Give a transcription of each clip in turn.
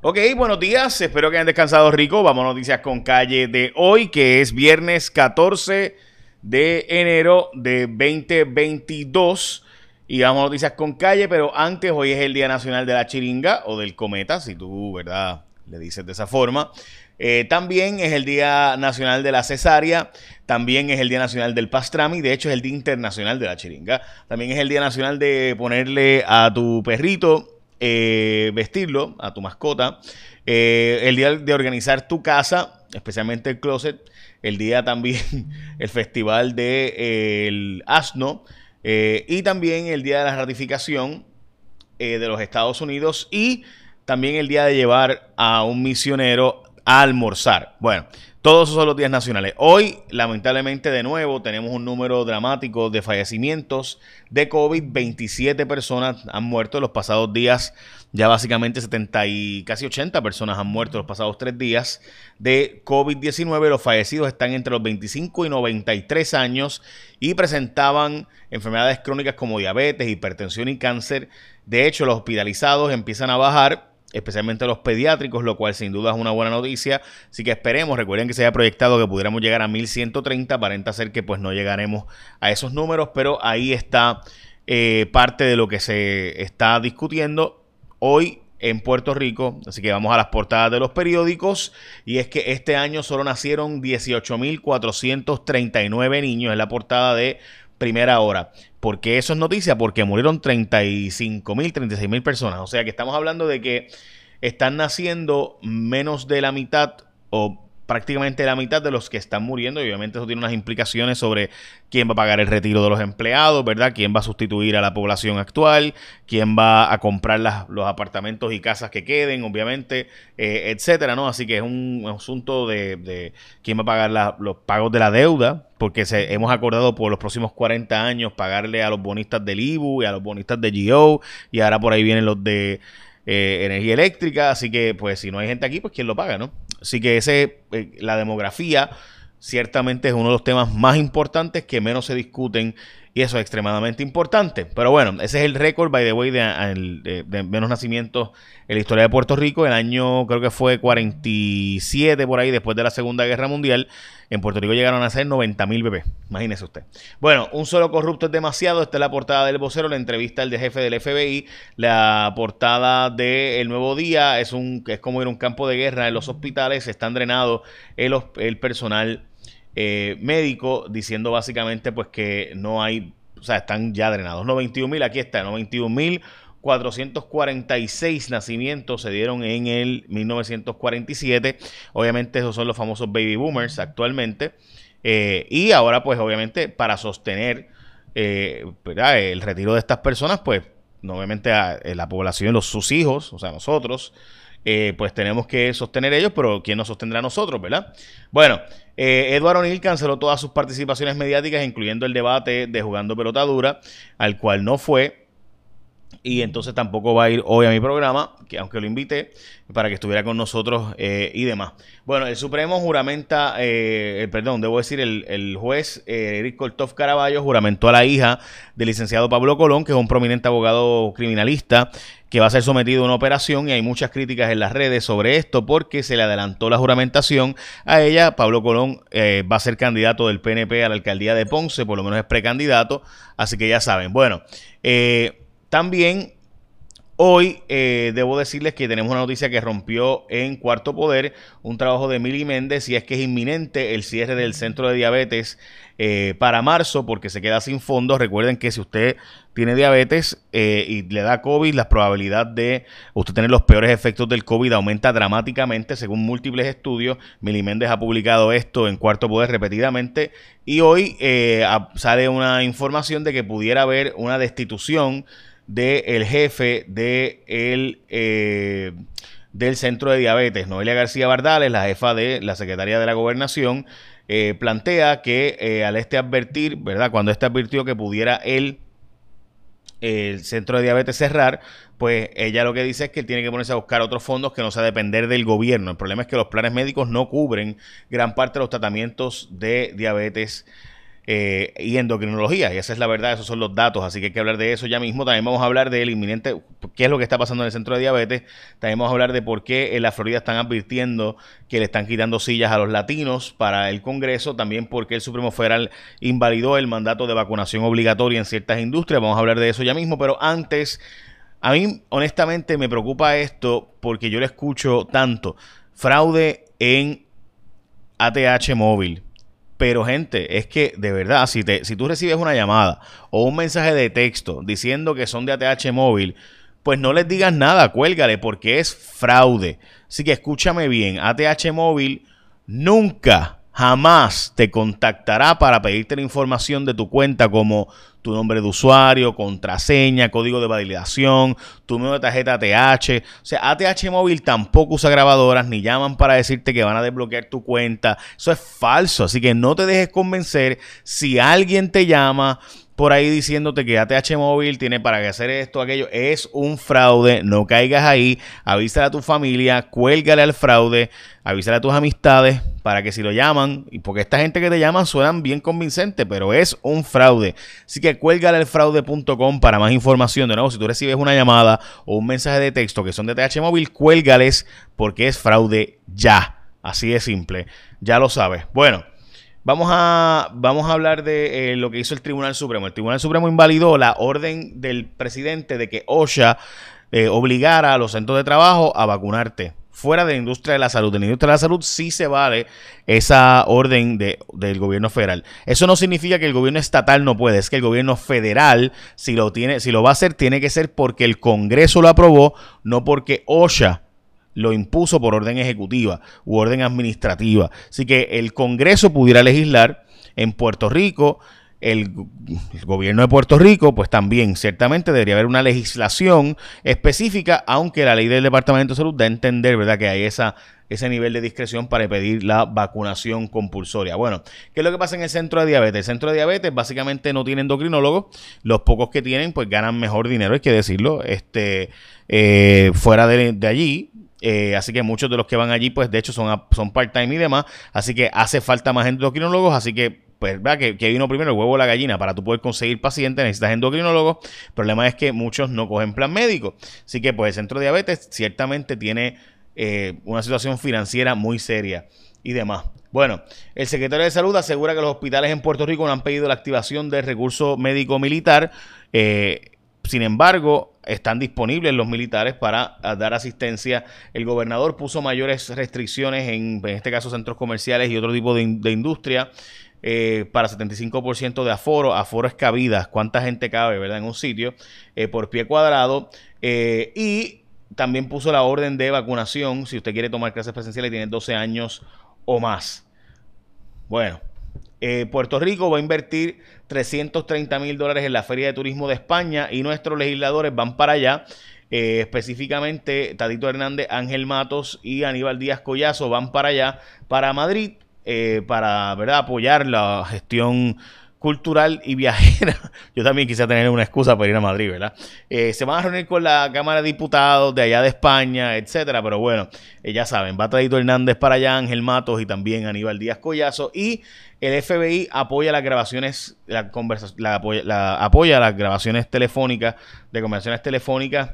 Ok, buenos días, espero que hayan descansado rico. Vamos a noticias con calle de hoy, que es viernes 14 de enero de 2022. Y vamos a noticias con calle, pero antes hoy es el Día Nacional de la Chiringa o del Cometa, si tú, ¿verdad? Le dices de esa forma. Eh, también es el Día Nacional de la Cesárea, también es el Día Nacional del Pastrami, de hecho es el Día Internacional de la Chiringa, también es el Día Nacional de ponerle a tu perrito, eh, vestirlo, a tu mascota, eh, el día de organizar tu casa, especialmente el closet, el día también, el Festival del Asno, y también el día de la ratificación de los Estados Unidos y también el día de llevar a un misionero almorzar. Bueno, todos esos son los días nacionales. Hoy, lamentablemente, de nuevo, tenemos un número dramático de fallecimientos de COVID. 27 personas han muerto en los pasados días. Ya básicamente 70 y casi 80 personas han muerto los pasados tres días de COVID-19. Los fallecidos están entre los 25 y 93 años y presentaban enfermedades crónicas como diabetes, hipertensión y cáncer. De hecho, los hospitalizados empiezan a bajar especialmente los pediátricos, lo cual sin duda es una buena noticia. Así que esperemos, recuerden que se haya proyectado que pudiéramos llegar a 1130, aparenta ser que pues no llegaremos a esos números, pero ahí está eh, parte de lo que se está discutiendo hoy en Puerto Rico. Así que vamos a las portadas de los periódicos. Y es que este año solo nacieron 18.439 niños en la portada de primera hora. ¿Por qué eso es noticia? Porque murieron 35 mil, 36 mil personas. O sea que estamos hablando de que están naciendo menos de la mitad o prácticamente la mitad de los que están muriendo y obviamente eso tiene unas implicaciones sobre quién va a pagar el retiro de los empleados, ¿verdad? ¿Quién va a sustituir a la población actual? ¿Quién va a comprar los apartamentos y casas que queden, obviamente, eh, etcétera, ¿no? Así que es un asunto de, quién va a pagar los pagos de la deuda, porque se, hemos acordado por los próximos 40 años pagarle a los bonistas del IBU y a los bonistas de GO y ahora por ahí vienen los de eh, energía eléctrica, así que pues si no hay gente aquí, pues quién lo paga, ¿no? Así que ese, eh, la demografía ciertamente es uno de los temas más importantes que menos se discuten y eso es extremadamente importante. Pero bueno, ese es el récord, by the way, de, menos nacimientos en la historia de Puerto Rico. El año creo que fue 47 por ahí, después de la Segunda Guerra Mundial. En Puerto Rico llegaron a ser 90 mil bebés. Imagínese usted. Bueno, un solo corrupto es demasiado. Esta es la portada del vocero, la entrevista del jefe del FBI. La portada de El Nuevo Día es, un, es como ir a un campo de guerra en los hospitales. Están drenados el, el personal eh, médico diciendo básicamente pues que no hay, o sea, están ya drenados. 91 mil, aquí está, 91 mil 446 nacimientos se dieron en el 1947. Obviamente esos son los famosos baby boomers actualmente. Eh, y ahora pues obviamente para sostener eh, el retiro de estas personas pues obviamente a, la población, los, sus hijos, o sea nosotros, eh, pues tenemos que sostener ellos, pero ¿quién nos sostendrá a nosotros, verdad? Bueno, eh, Eduardo O'Neill canceló todas sus participaciones mediáticas, incluyendo el debate de Jugando Pelota Dura, al cual no fue y entonces tampoco va a ir hoy a mi programa, que aunque lo invité, para que estuviera con nosotros eh, y demás. Bueno, el Supremo juramenta, eh, perdón, debo decir, el, juez eh, Eric Kortov Caraballo juramentó a la hija del licenciado Pablo Colón, que es un prominente abogado criminalista, que va a ser sometido a una operación y hay muchas críticas en las redes sobre esto porque se le adelantó la juramentación a ella. Pablo Colón va a ser candidato del PNP a la alcaldía de Ponce, por lo menos es precandidato, así que ya saben. Bueno, eh también hoy eh, debo decirles que tenemos una noticia que rompió en Cuarto Poder, un trabajo de Mili Méndez, y es que es inminente el cierre del centro de diabetes eh, para marzo porque se queda sin fondos. Recuerden que si usted tiene diabetes eh, y le da COVID, la probabilidad de usted tener los peores efectos del COVID aumenta dramáticamente según múltiples estudios. Mili Méndez ha publicado esto en Cuarto Poder repetidamente y hoy sale una información de que pudiera haber una destitución del jefe de el, eh, del Centro de Diabetes, Noelia García Bardales, la jefa de la Secretaría de la Gobernación, eh, plantea que eh, al este advertir, ¿verdad? Cuando este advirtió que pudiera el centro de diabetes cerrar, pues ella lo que dice es que tiene que ponerse a buscar otros fondos que no sea depender del gobierno. El problema es que los planes médicos no cubren gran parte de los tratamientos de diabetes eh, y endocrinología. Y esa es la verdad, esos son los datos, así que hay que hablar de eso ya mismo. También vamos a hablar del inminente, qué es lo que está pasando en el centro de diabetes. También vamos a hablar de por qué en la Florida están advirtiendo que le están quitando sillas a los latinos para el Congreso. También porque el Supremo Federal invalidó el mandato de vacunación obligatoria en ciertas industrias. Vamos a hablar de eso ya mismo, pero antes... A mí, honestamente, me preocupa esto porque yo le escucho tanto fraude en ATH móvil. Pero gente, es que de verdad, si, te, si tú recibes una llamada o un mensaje de texto diciendo que son de ATH móvil, pues no les digas nada, cuélgale porque es fraude. Así que escúchame bien, ATH móvil nunca jamás te contactará para pedirte la información de tu cuenta como tu nombre de usuario, contraseña, código de validación, tu número de tarjeta ATH. O sea, ATH móvil tampoco usa grabadoras ni llaman para decirte que van a desbloquear tu cuenta. Eso es falso, así que no te dejes convencer si alguien te llama por ahí diciéndote que ATH móvil tiene para hacer esto, aquello, es un fraude, no caigas ahí, avísale a tu familia, cuélgale al fraude, avísale a tus amistades para que si lo llaman, y porque esta gente que te llaman suenan bien convincente, pero es un fraude. Así que cuélgale al fraude.com para más información. De nuevo, si tú recibes una llamada o un mensaje de texto que son de ATH móvil, cuélgales porque es fraude ya. Así de simple. Ya lo sabes. Bueno. Vamos a, vamos a hablar de eh, lo que hizo el Tribunal Supremo. El Tribunal Supremo invalidó la orden del presidente de que OSHA eh, obligara a los centros de trabajo a vacunarte fuera de la industria de la salud. En la industria de la salud sí se vale esa orden de, del gobierno federal. Eso no significa que el gobierno estatal no puede, es que el gobierno federal, si lo tiene, si lo va a hacer, tiene que ser porque el Congreso lo aprobó, no porque OSHA lo impuso por orden ejecutiva u orden administrativa. Así que el Congreso pudiera legislar en Puerto Rico, el, gobierno de Puerto Rico, pues también ciertamente debería haber una legislación específica, aunque la ley del Departamento de Salud da a entender, ¿verdad?, que hay esa, ese nivel de discreción para pedir la vacunación compulsoria. Bueno, ¿qué es lo que pasa en el centro de diabetes? El centro de diabetes básicamente no tiene endocrinólogos, los pocos que tienen, pues ganan mejor dinero, hay que decirlo, este, eh, fuera de, de allí, eh, así que muchos de los que van allí, pues de hecho son, son part-time y demás. Así que hace falta más endocrinólogos. Así que, pues, ¿verdad? Que, vino primero el huevo o la gallina. Para tú poder conseguir pacientes necesitas endocrinólogos. El problema es que muchos no cogen plan médico. Así que, pues, el centro de diabetes ciertamente tiene eh, una situación financiera muy seria y demás. Bueno, el secretario de Salud asegura que los hospitales en Puerto Rico no han pedido la activación del recurso médico militar. Eh, sin embargo, están disponibles los militares para ah, dar asistencia. El gobernador puso mayores restricciones en, en este caso, centros comerciales y otro tipo de, industria. Eh, para 75% de aforo, aforo es cuánta gente cabe, ¿verdad? En un sitio, eh, por pie cuadrado. Eh, y también puso la orden de vacunación, si usted quiere tomar clases presenciales y tiene 12 años o más. Bueno, eh, Puerto Rico va a invertir 330 mil dólares en la Feria de Turismo de España y nuestros legisladores van para allá. Eh, específicamente, Tadito Hernández, Ángel Matos y Aníbal Díaz Collazo van para allá, para Madrid, eh, para ¿verdad? apoyar la gestión cultural y viajera. Yo también quisiera tener una excusa para ir a Madrid, ¿verdad? Eh, se van a reunir con la Cámara de Diputados de allá de España, etcétera, pero bueno, eh, ya saben, va Tadito Hernández para allá, Ángel Matos y también Aníbal Díaz Collazo y el FBI apoya las grabaciones, la, apoya, la, apoya las grabaciones telefónicas, de conversaciones telefónicas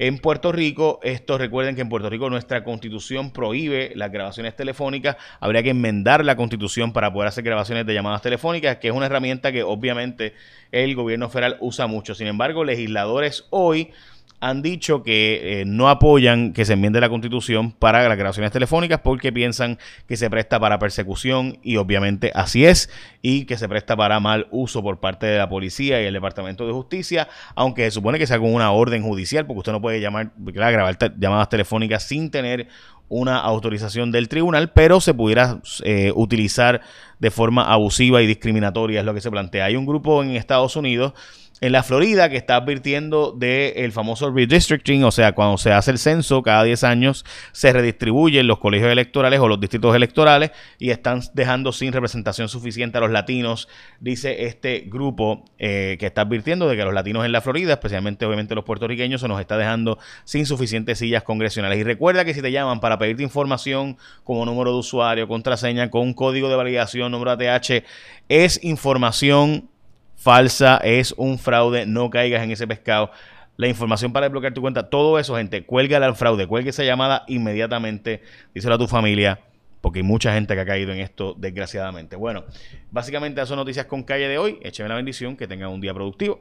en Puerto Rico. Esto recuerden que en Puerto Rico nuestra constitución prohíbe las grabaciones telefónicas. Habría que enmendar la constitución para poder hacer grabaciones de llamadas telefónicas, que es una herramienta que obviamente el gobierno federal usa mucho. Sin embargo, legisladores hoy han dicho que eh, no apoyan que se enmiende la constitución para las grabaciones telefónicas porque piensan que se presta para persecución y obviamente así es y que se presta para mal uso por parte de la policía y el Departamento de Justicia, aunque se supone que sea con una orden judicial porque usted no puede llamar, grabar llamadas telefónicas sin tener una autorización del tribunal, pero se pudiera eh, utilizar de forma abusiva y discriminatoria, es lo que se plantea. Hay un grupo en Estados Unidos en la Florida que está advirtiendo del famoso redistricting, o sea, cuando se hace el censo cada 10 años se redistribuyen los colegios electorales o los distritos electorales y están dejando sin representación suficiente a los latinos, dice este grupo eh, que está advirtiendo de que los latinos en la Florida, especialmente obviamente los puertorriqueños, se nos está dejando sin suficientes sillas congresionales. Y recuerda que si te llaman para pedirte información como número de usuario, contraseña, con código de validación, número ATH, es información falsa, es un fraude, no caigas en ese pescado. La información para desbloquear tu cuenta, todo eso, gente, cuélgale al fraude, cuelgue esa llamada inmediatamente, díselo a tu familia, porque hay mucha gente que ha caído en esto, desgraciadamente. Bueno, básicamente esas son noticias con calle de hoy. Écheme la bendición, que tengan un día productivo.